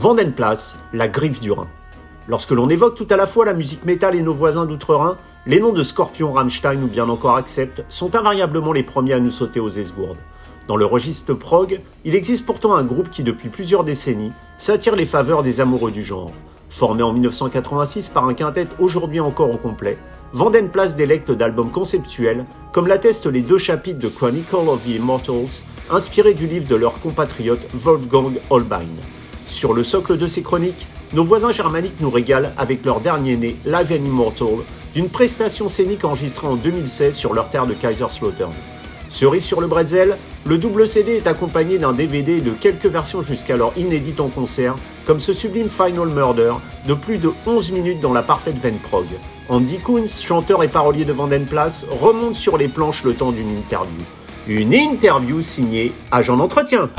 Vandenplace, la griffe du Rhin. Lorsque l'on évoque tout à la fois la musique métal et nos voisins d'outre-Rhin, les noms de Scorpion, Rammstein ou bien encore Accept sont invariablement les premiers à nous sauter aux esgourdes. Dans le registre prog, il existe pourtant un groupe qui depuis plusieurs décennies s'attire les faveurs des amoureux du genre. Formé en 1986 par un quintet aujourd'hui encore au complet, Vanden place délecte d'albums conceptuels, comme l'attestent les deux chapitres de Chronicle of the Immortals, inspirés du livre de leur compatriote Wolfgang Holbein. Sur le socle de ces chroniques, nos voisins germaniques nous régalent avec leur dernier né, Live and Immortal, d'une prestation scénique enregistrée en 2016 sur leur terre de Kaiserslautern. Cerise sur le bretzel, le double CD est accompagné d'un DVD de quelques versions jusqu'alors inédites en concert, comme ce sublime Final Murder de plus de 11 minutes dans la parfaite veine prog. Andy Koons, chanteur et parolier de Vandenplace, remonte sur les planches le temps d'une interview. Une interview signée Agent d'entretien.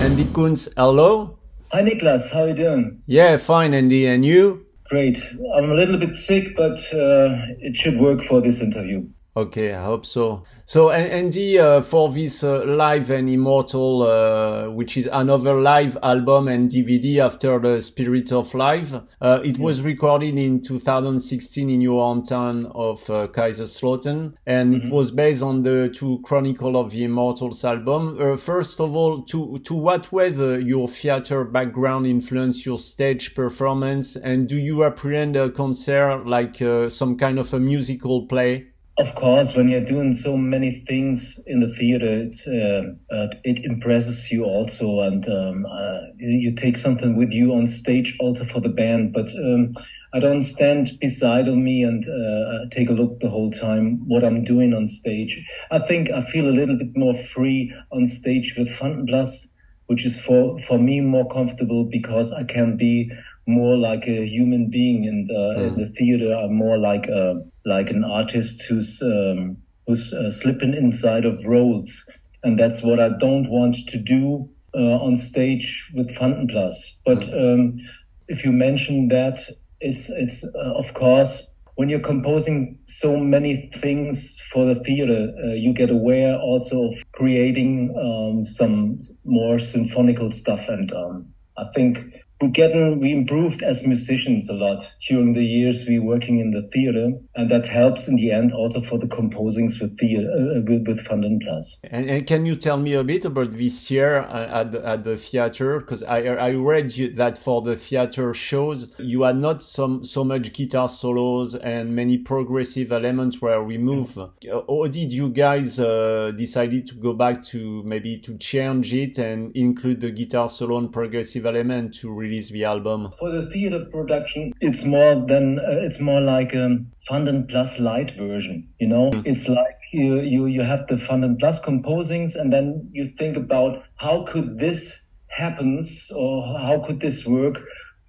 Andy Koons, hello? Hi Niklas, how are you doing? Yeah, fine, Andy. And you? Great. I'm a little bit sick, but uh, it should work for this interview. Okay, I hope so. So, Andy, uh, for this uh, Live and Immortal, uh, which is another live album and DVD after the Spirit of Live, uh, it was recorded in 2016 in your hometown of uh, Kaiserslautern, and mm-hmm. it was based on the two Chronicle of the Immortals album. Uh, first of all, to to what whether your theater background influenced your stage performance, and do you apprehend a concert like some kind of a musical play? Of course, when you're doing so many things in the theater, it uh, uh, it impresses you also, and um, uh, you take something with you on stage also for the band. But um, I don't stand beside of me and uh, take a look the whole time what I'm doing on stage. I think I feel a little bit more free on stage with Vanden Plas, which is for for me more comfortable because I can be more like a human being, and uh, mm. in the theater, I'm more like a, like an artist who's um, who's uh, slipping inside of roles, and that's what I don't want to do uh, on stage with Vanden Plas. But mm. um, if you mention that, it's it's uh, of course when you're composing so many things for the theater, uh, you get aware also of creating um, some more symphonical stuff, and um, I think getting we improved as musicians a lot during the years we working in the theater and that helps in the end also for the composings with theater uh, with, with Plus. And, and, can you tell me a bit about this year at the, at the theater because I I read you, that for the theater shows you had not some so much guitar solos and many progressive elements were removed. Or did you guys uh, decided to go back to maybe to change it and include the guitar solo and progressive element to really album? For the theater production, it's more than uh, it's more like a Vanden Plas light version. You know, mm. it's like you you you have the Vanden Plas composings, and then you think about how could this happens or how could this work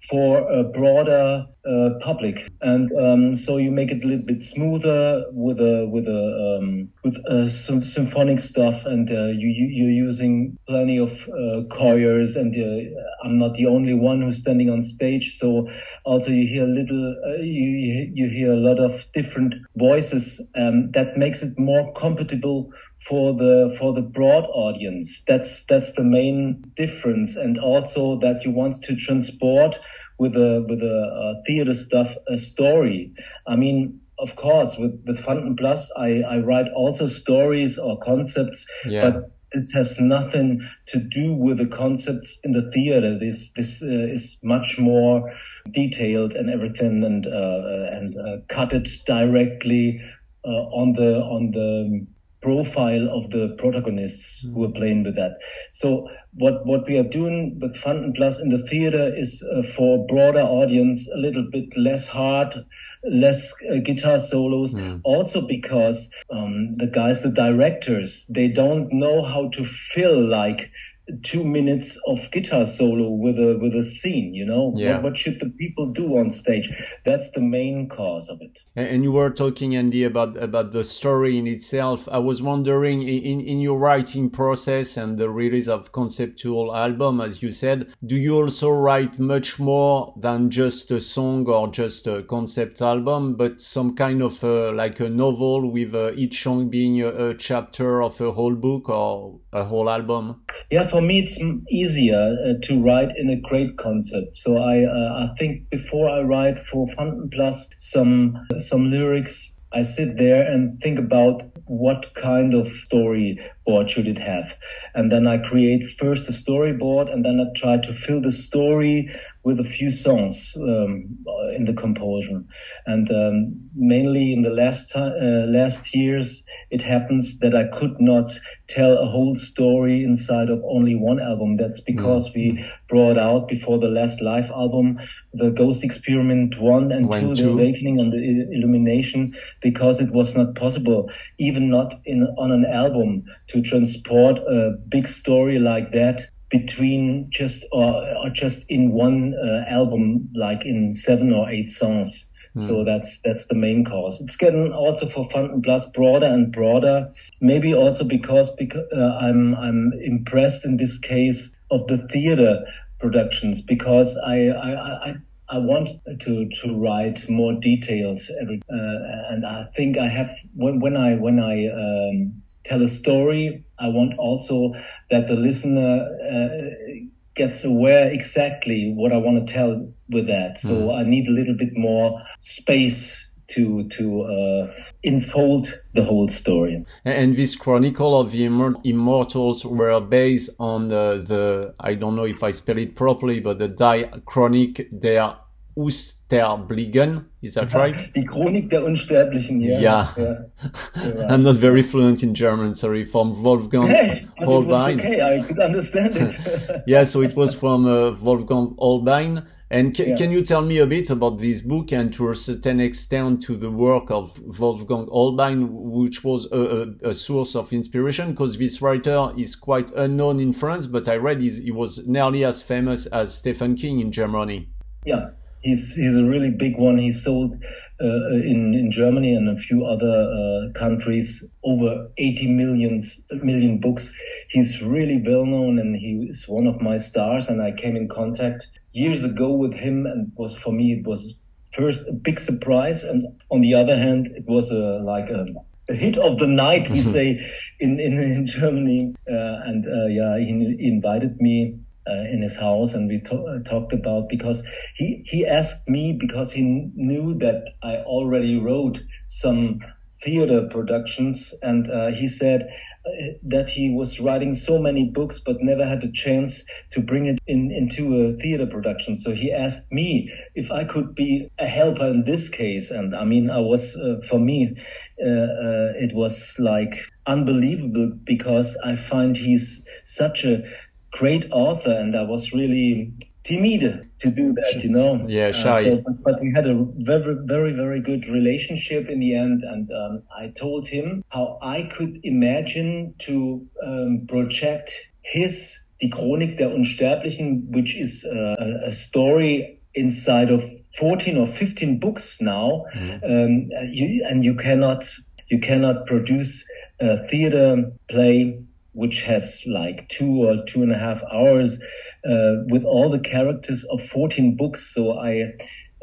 for a broader uh, public, and um, so you make it a little bit smoother with a with a um, with uh, some symphonic stuff, and uh, you, you are using plenty of uh, choirs, and uh, I'm not the only one who's standing on stage, so also you hear a little uh, you you hear a lot of different voices, um, that makes it more compatible for the for the broad audience. That's that's the main difference, and also that you want to transport with a with a theater stuff a story. I mean, of course, with with Vanden Plas, I I write also stories or concepts, yeah. but this has nothing to do with the concepts in the theater. This this uh, is much more detailed and everything, and uh, and uh, cut it directly uh, on the on the profile of the protagonists who are playing with that. So what what we are doing with Vanden Plas in the theater is uh, for a broader audience a little bit less hard, less uh, guitar solos. Mm. Also because um, the guys, the directors, they don't know how to fill like two minutes of guitar solo with a with a scene you know Yeah. what, what should the people do on stage that's the main cause of it And you were talking, Andy, about about the story in itself. I was wondering, in in your writing process and the release of conceptual album, as you said, do you also write much more than just a song or just a concept album, but some kind of uh, like a novel with uh, each song being a, a chapter of a whole book or a whole album? Yeah, for me it's easier uh, to write in a great concept. So I uh, I think before I write for Vanden Plas some some lyrics, I sit there and think about what kind of storyboard should it have, and then I create first a storyboard, and then I try to fill the story with a few songs um, in the composition. And um, mainly in the last uh, last years, it happens that I could not tell a whole story inside of only one album. That's because we brought out before the last live album the Ghost Experiment one and One, two, two. the Awakening and the Illumination, because it was not possible, even not in on an album, to transport a big story like that between just or, or just in one uh, album, like in seven or eight songs. So that's that's the main cause. It's getting also for Vanden Plas broader and broader. Maybe also because because uh, I'm I'm impressed in this case of the theater productions because I I, I I want to to write more details every uh, and I think I have when when I when I um, tell a story I want also that the listener uh, gets aware exactly what I want to tell with that. So I need a little bit more space to to uh, enfold the whole story And this chronicle of the Immor- immortals were based on the, the I don't know if I spell it properly, but the Die Chronik der Usterbligen. Is that right? die Chronik der Unsterblichen yeah. You're right. I'm not very fluent in German. Sorry, from Wolfgang Hey, but it was Hohlbein. okay. I could understand it. yeah, so it was from uh, Wolfgang Hohlbein. And ca- Yeah. can you tell me a bit about this book and to a certain extent to the work of Wolfgang Hohlbein, which was a, a, a source of inspiration? Because this writer is quite unknown in France, but I read he was nearly as famous as Stephen King in Germany. Yeah, he's he's a really big one. He sold uh, in in Germany and a few other uh, countries over 80 millions million books. He's really well known, and he is one of my stars. And I came in contact years ago with him, and was for me it was first a big surprise, and on the other hand, it was a like a a hit of the night, we say in in, in Germany. Uh, and uh, yeah, he, he invited me uh, in his house, and we to- uh, talked about because he he asked me because he kn- knew that I already wrote some theater productions, and uh, he said that he was writing so many books but never had a chance to bring it in into a theater production. So he asked me if I could be a helper in this case, and I mean, I was uh, for me, uh, uh, it was like unbelievable because I find he's such a great author, and I was really timid to do that, you know. Yeah, Uh, shy. so, but, but we had a very, very, very good relationship in the end, and um, I told him how I could imagine to um, project his Die Chronik der Unsterblichen, which is uh, a, story inside of 14 or 15 books now, um, you, and you cannot you cannot produce a theater play which has like two or two and a half hours uh, with all the characters of 14 books. So I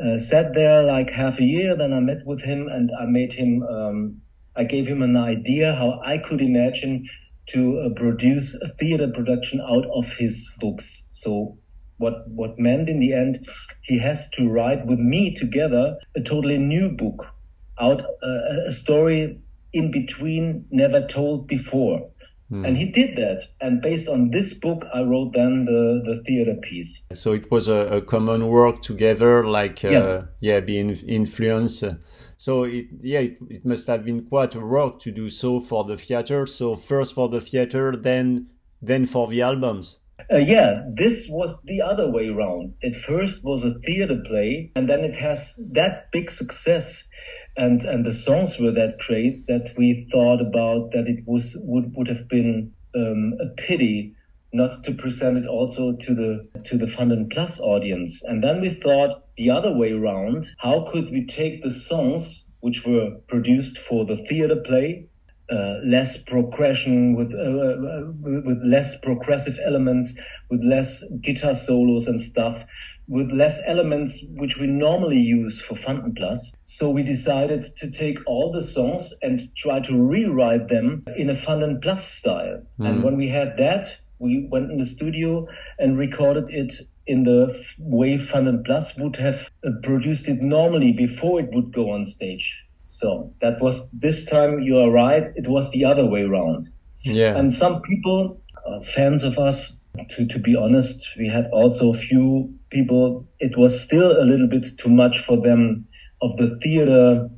uh, sat there like half a year. Then I met with him and I made him, um, I gave him an idea how I could imagine to uh, produce a theater production out of his books. So what what meant in the end, he has to write with me together a totally new book out uh, a story in between never told before. And he did that. And based on this book, I wrote then the, the theater piece. So it was a, a common work together, like uh, Yeah. yeah, being influenced. So it, yeah, it, it must have been quite a work to do so for the theater. So first for the theater, then then for the albums. Uh, yeah, this was the other way around. It first was a theater play, and then it has that big success, and and the songs were that great that we thought about that it was would would have been um, a pity not to present it also to the to the Vanden Plas audience. And then we thought the other way around: how could we take the songs which were produced for the theater play, uh, less progression with uh, uh with less progressive elements, with less guitar solos and stuff, with less elements which we normally use for Vanden Plas. So we decided to take all the songs and try to rewrite them in a Vanden Plas style. Mm. And when we had that, we went in the studio and recorded it in the way Vanden Plas would have uh, produced it normally before it would go on stage. So that was this time you are right. It was the other way around. Yeah. And some people, uh, fans of us, to, to be honest, we had also a few people, it was still a little bit too much for them of the theater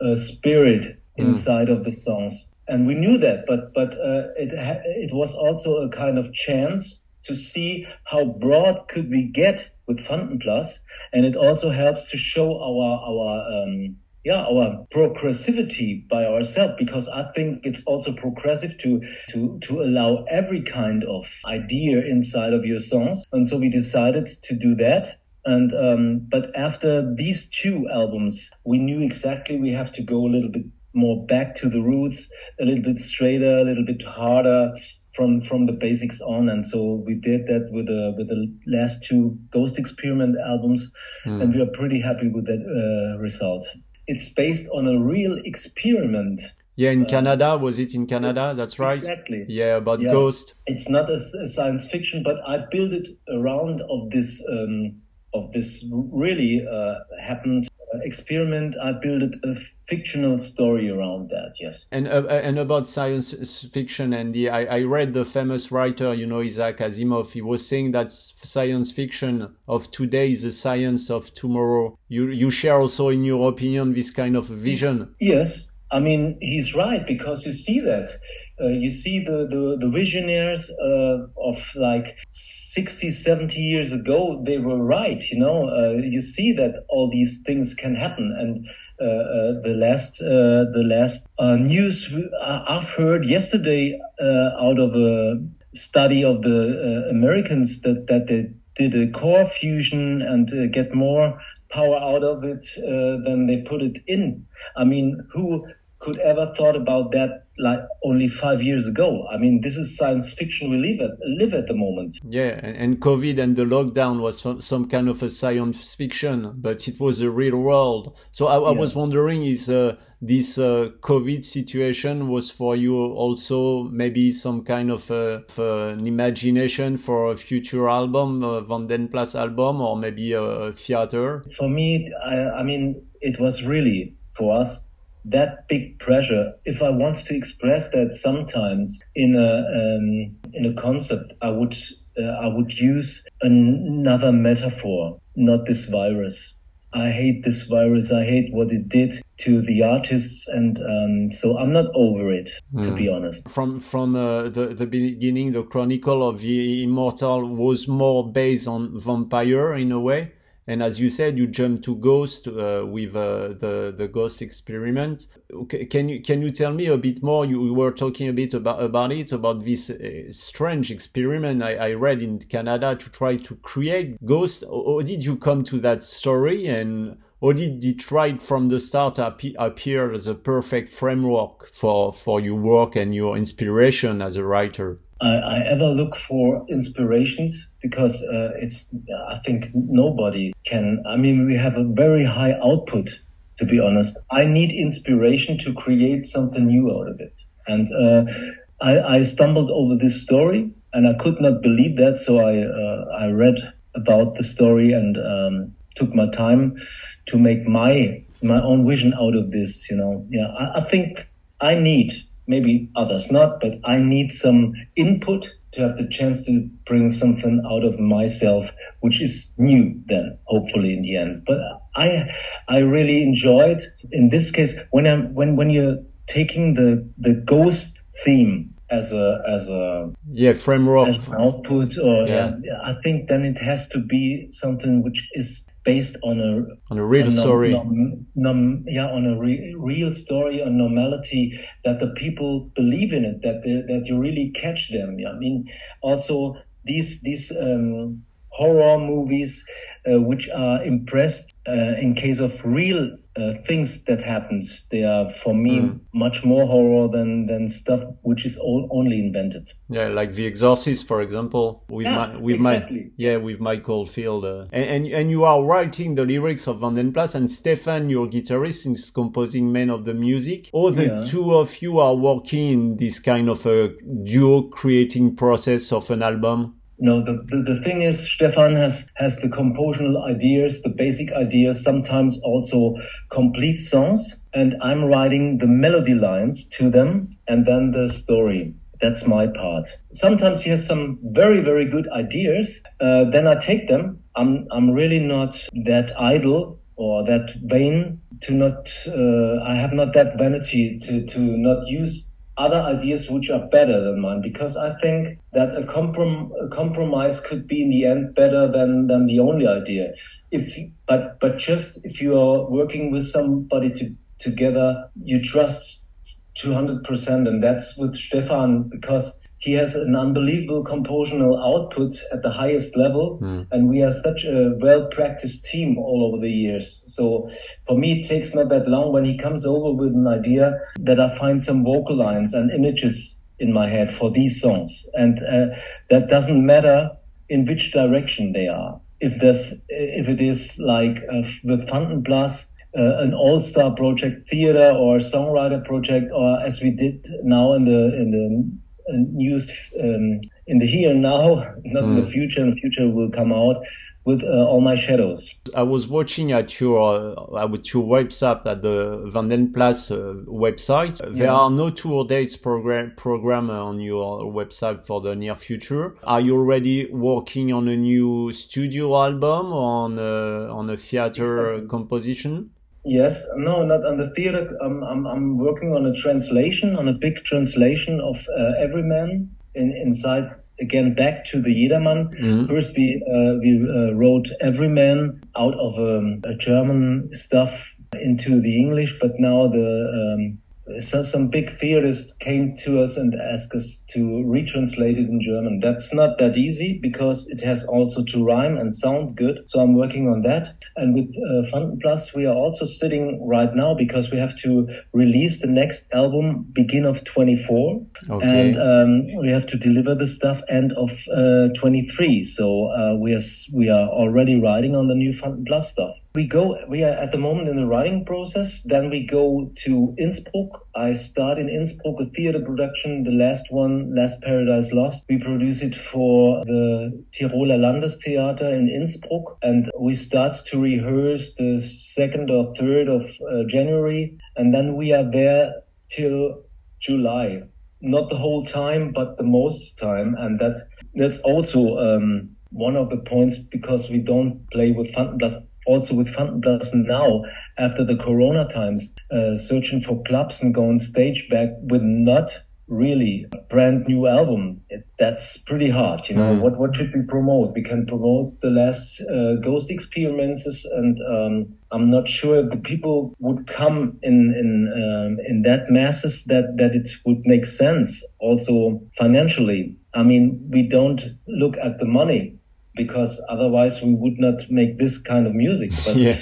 uh, spirit mm. inside of the songs and we knew that, but but uh, it it was also a kind of chance to see how broad could we get with Vanden Plas, and it also helps to show our our um, yeah our progressivity by ourselves because I think it's also progressive to to to allow every kind of idea inside of your songs, and so we decided to do that. And um, but after these two albums, we knew exactly we have to go a little bit more back to the roots, a little bit straighter, a little bit harder from from the basics on. And so we did that with the with the last two Ghost Experiment albums, mm. and we are pretty happy with that uh, result. It's based on a real experiment. Yeah, in uh, Canada, was it in Canada? That's right. Exactly. Yeah, about yeah. Ghost. It's not a, a, science fiction, but I built it around of this um, of this really uh, happened experiment, I built a fictional story around that. Yes. And uh, uh, and about science fiction, Andy, I, I read the famous writer, you know, Isaac Asimov. He was saying that science fiction of today is the science of tomorrow. You you share also, in your opinion, this kind of vision. Yes, I mean he's right because you see that uh, you see the, the, the visionaries uh, of like 60, 70 years ago, they were right. You know, uh, you see that all these things can happen. And uh, uh, the last, uh, the last news I've heard yesterday out of a study of the Americans that, that they did a core fusion and get more power out of it than they put it in. I mean, who could ever thought about that like only five years ago. I mean, this is science fiction we live at live at the moment. Yeah, and COVID and the lockdown was some kind of a science fiction, but it was a real world. So I, I yeah. was wondering, is uh, this uh, COVID situation was for you also maybe some kind of, uh, of an imagination for a future album, a Vanden Plas album, or maybe a theater? For me, I, I mean, it was really for us that big pressure if i want to express that sometimes in a um, in a concept i would uh, i would use another metaphor not this virus i hate this virus i hate what it did to the artists and um, so i'm not over it mm. to be hmm. honest from from uh, the, the beginning the chronicle of the immortal was more based on vampire in a way and as you said, you jumped to Ghost uh, with uh, the the Ghost experiment. Can you can you tell me a bit more? You were talking a bit about about it about this uh, strange experiment I, I, read in Canada to try to create Ghost. Or did you come to that story and? Or did it from the start appear as a perfect framework for, for your work and your inspiration as a writer? I, I ever look for inspirations because uh, it's I think nobody can. I mean, we have a very high output. To be honest, I need inspiration to create something new out of it. And uh, I, I, stumbled over this story, and I could not believe that. So I uh, I read about the story and um, took my time to make my my own vision out of this. You know, yeah, I, I think I need maybe others not, but I need some input to have the chance to bring something out of myself, which is new then, hopefully in the end. But I, I really enjoyed in this case when I'm, when, when you're taking the, the ghost theme as a, as a, yeah, framework as an output or, yeah. yeah, I think then it has to be something which is based on a on a real story. yeah, on a re, real story, on normality that the people believe in it, that that you really catch them. Yeah? I mean, also these these um, horror movies uh, which are impressed uh, in case of real uh, things that happens they are for me mm. much more horror than than stuff which is all, only invented yeah like the exorcist for example with yeah, my, with exactly. my yeah with Mike Oldfield uh, and, and, and you are writing the lyrics of Vanden Plas and stefan your guitarist is composing men of the music or the yeah. two of you are working in this kind of a duo creating process of an album no, the, the, the thing is, Stefan has, has the compositional ideas, the basic ideas, sometimes also complete songs, and I'm writing the melody lines to them and then the story. That's my part. Sometimes he has some very, very good ideas. Uh, then I take them. I'm, I'm really not that idle or that vain to not, uh, I have not that vanity to, to not use other ideas which are better than mine because I think that a, comprom- a compromise could be in the end better than, than the only idea. If but but just if you are working with somebody to, together, you trust two hundred percent, and that's with Stefan because he has an unbelievable compositional output at the highest level mm. and we are such a well practiced team all over the years. So for me it takes not that long. When he comes over with an idea that i find some vocal lines and images in my head for these songs and uh, that doesn't matter in which direction they are. If there's if it is like uh, with Vanden Plas uh, an all-star project theater or songwriter project or as we did now in the in the used um, in the here and now, not mm. in the hmm. future. And the future will come out with uh, all my shadows. I was watching at your uh, at your website at the Vanden Plas uh, website. Yeah. There are no tour dates program program on your website for the near future. Are you already working on a new studio album or on a, on a theater exactly. composition? Yes, no, not on the theater. I'm, I'm, I'm working on a translation, on a big translation of uh, Everyman in, inside again back to the Jedermann. Mm-hmm. First, we uh, we uh, wrote Everyman out of um, a German stuff into the English, but now the um, so some big theorists came to us and asked us to retranslate it in German. That's not that easy because it has also to rhyme and sound good. So I'm working on that. And with uh, Plus, we are also sitting right now because we have to release the next album begin of 24. Okay. And um, we have to deliver the stuff end of uh, 23. So uh, we are we are already writing on the new Vanden Plas stuff. We go. We are at the moment in the writing process. Then we go to Innsbruck I start in Innsbruck, a theater production, the last one, Last Paradise Lost. We produce it for the Tiroler Landestheater in Innsbruck, and we start to rehearse the second or third of uh, January, and then we are there till July. Not the whole time, but the most time, and that that's also um, one of the points because we don't play with Vanden Plas also with Vanden Plas now after the Corona times, uh, searching for clubs and going stage back with not really a brand new album. It, that's pretty hard, you know. Mm. What what should we promote? We can promote the last uh, Ghost experiences, and um, I'm not sure the people would come in in um, in that masses that that it would make sense. Also financially, I mean, we don't look at the money because otherwise we would not make this kind of music. But yeah.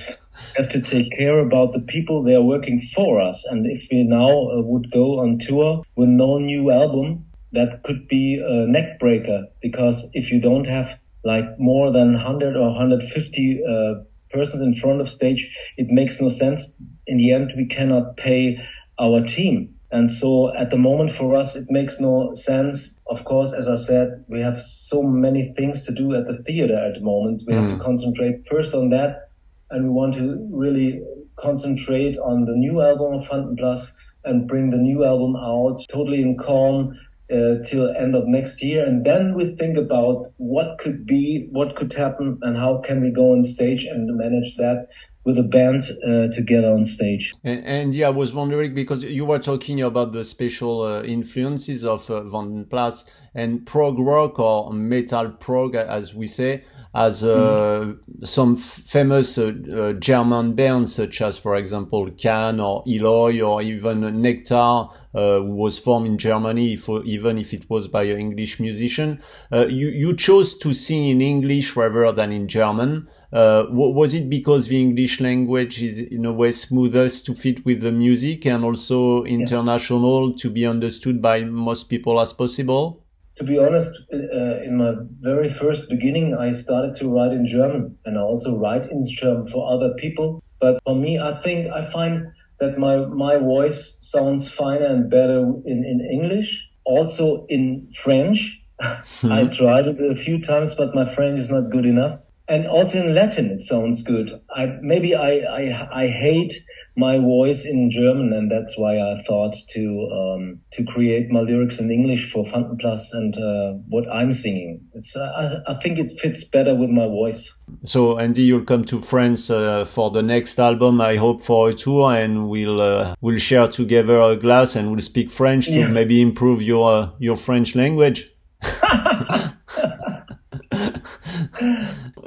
have to take care about the people they are working for us. And if we now uh, would go on tour with no new album, that could be a neck breaker because if you don't have like more than 100 or 150 uh, persons in front of stage, it makes no sense. In the end, we cannot pay our team. And so at the moment for us, it makes no sense. Of course, as I said, we have so many things to do at the theater at the moment. We mm. have to mm. concentrate first on that. And we want to really concentrate on the new album of Vanden Plas and bring the new album out totally in calm uh, till end of next year. And then we think about what could be, what could happen and how can we go on stage and manage that with a band uh, together on stage. And, and, yeah, I was wondering because you were talking about the special uh, influences of uh, Vanden Plas and prog rock or metal prog, as we say, as uh, mm. some famous uh, uh, German bands, such as, for example, Can or Eloy or even Nektar, who was formed in Germany, if, even if it was by an English musician. you, you chose to sing in English rather than in German. Uh, was it because the English language is in a way smoothest to fit with the music and also international yeah. to be understood by most people as possible? To be honest, uh, in my very first beginning, I started to write in German and I also write in German for other people. But for me, I think I find that my, my voice sounds finer and better in, in English, also in French. I tried it a few times, but my French is not good enough and also in Latin it sounds good. I maybe I I, I hate my voice in German, and that's why I thought to um, to create my lyrics in English for Van and uh, what I'm singing. It's uh, I, I, think it fits better with my voice. So Andy, you'll come to France uh, for the next album. I hope for a tour, and we'll uh, we'll share together a glass and we'll speak French to yeah. maybe improve your uh, your French language.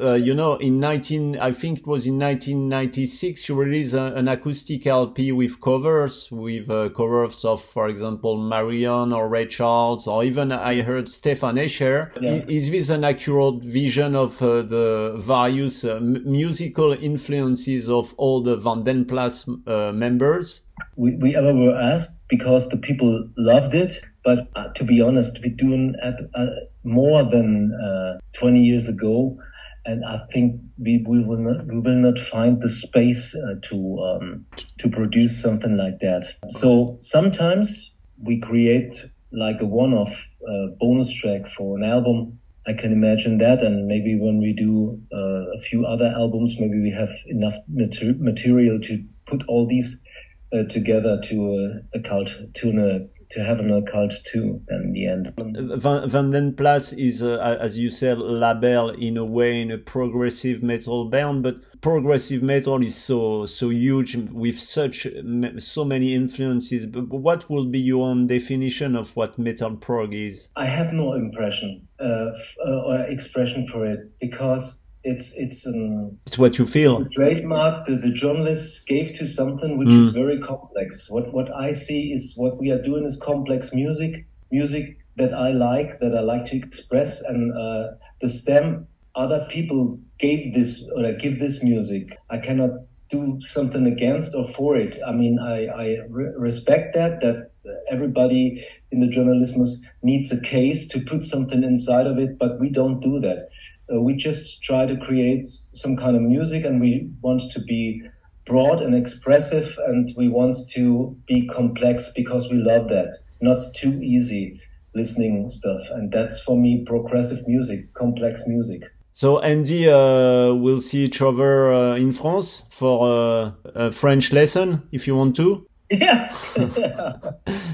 uh, you know, in 19, I think it was in 1996, you released a, an acoustic LP with covers, with uh, covers of, for example, Marion or Ray Charles, or even I heard Stefan Escher. Yeah. Is this an accurate vision of uh, the various uh, musical influences of all the Vanden Plas uh, members? We, we ever were asked because the people loved it but uh, to be honest, we're doing at uh, more than uh, 20 years ago, and I think we, we will not we will not find the space uh, to um, to produce something like that. So sometimes we create like a one-off uh, bonus track for an album. I can imagine that, and maybe when we do uh, a few other albums, maybe we have enough mater- material to put all these together to a, a cult to a to have an occult too in the end. Van, Vanden Plas is, uh, as you said, label in a way in a progressive metal band, but progressive metal is so so huge with such so many influences. But what would be your own definition of what metal prog is? I have no impression uh, uh, or expression for it because it's it's an it's what you feel. a trademark that the journalists gave to something which mm. is very complex. What what i see is what we are doing is complex music music that i like that i like to express and uh, the stem other people gave this or give this music. I cannot do something against or for it. I mean i i re- respect that that everybody in the journalism needs a case to put something inside of it but we don't do that uh, we just try to create some kind of music and we want to be broad and expressive and we want to be complex because we love that not too easy listening stuff. And that's for me progressive music complex music. So Andy, uh, we'll see each other uh, in France for uh, a French lesson if you want to. Yes, and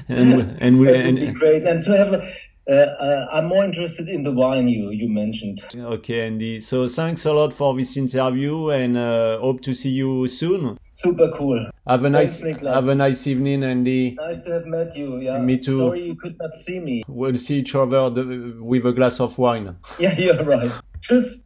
and we and, be great. And to have a, uh, I'm more interested in the wine you you mentioned. Okay, Andy. So thanks a lot for this interview, and uh, hope to see you soon. Super cool. Have a nice Thanks, have a nice evening, Andy. Nice to have met you. Yeah. Me too. Sorry you could not see me. We'll see each other with a glass of wine. Yeah, you're right. Tschüss.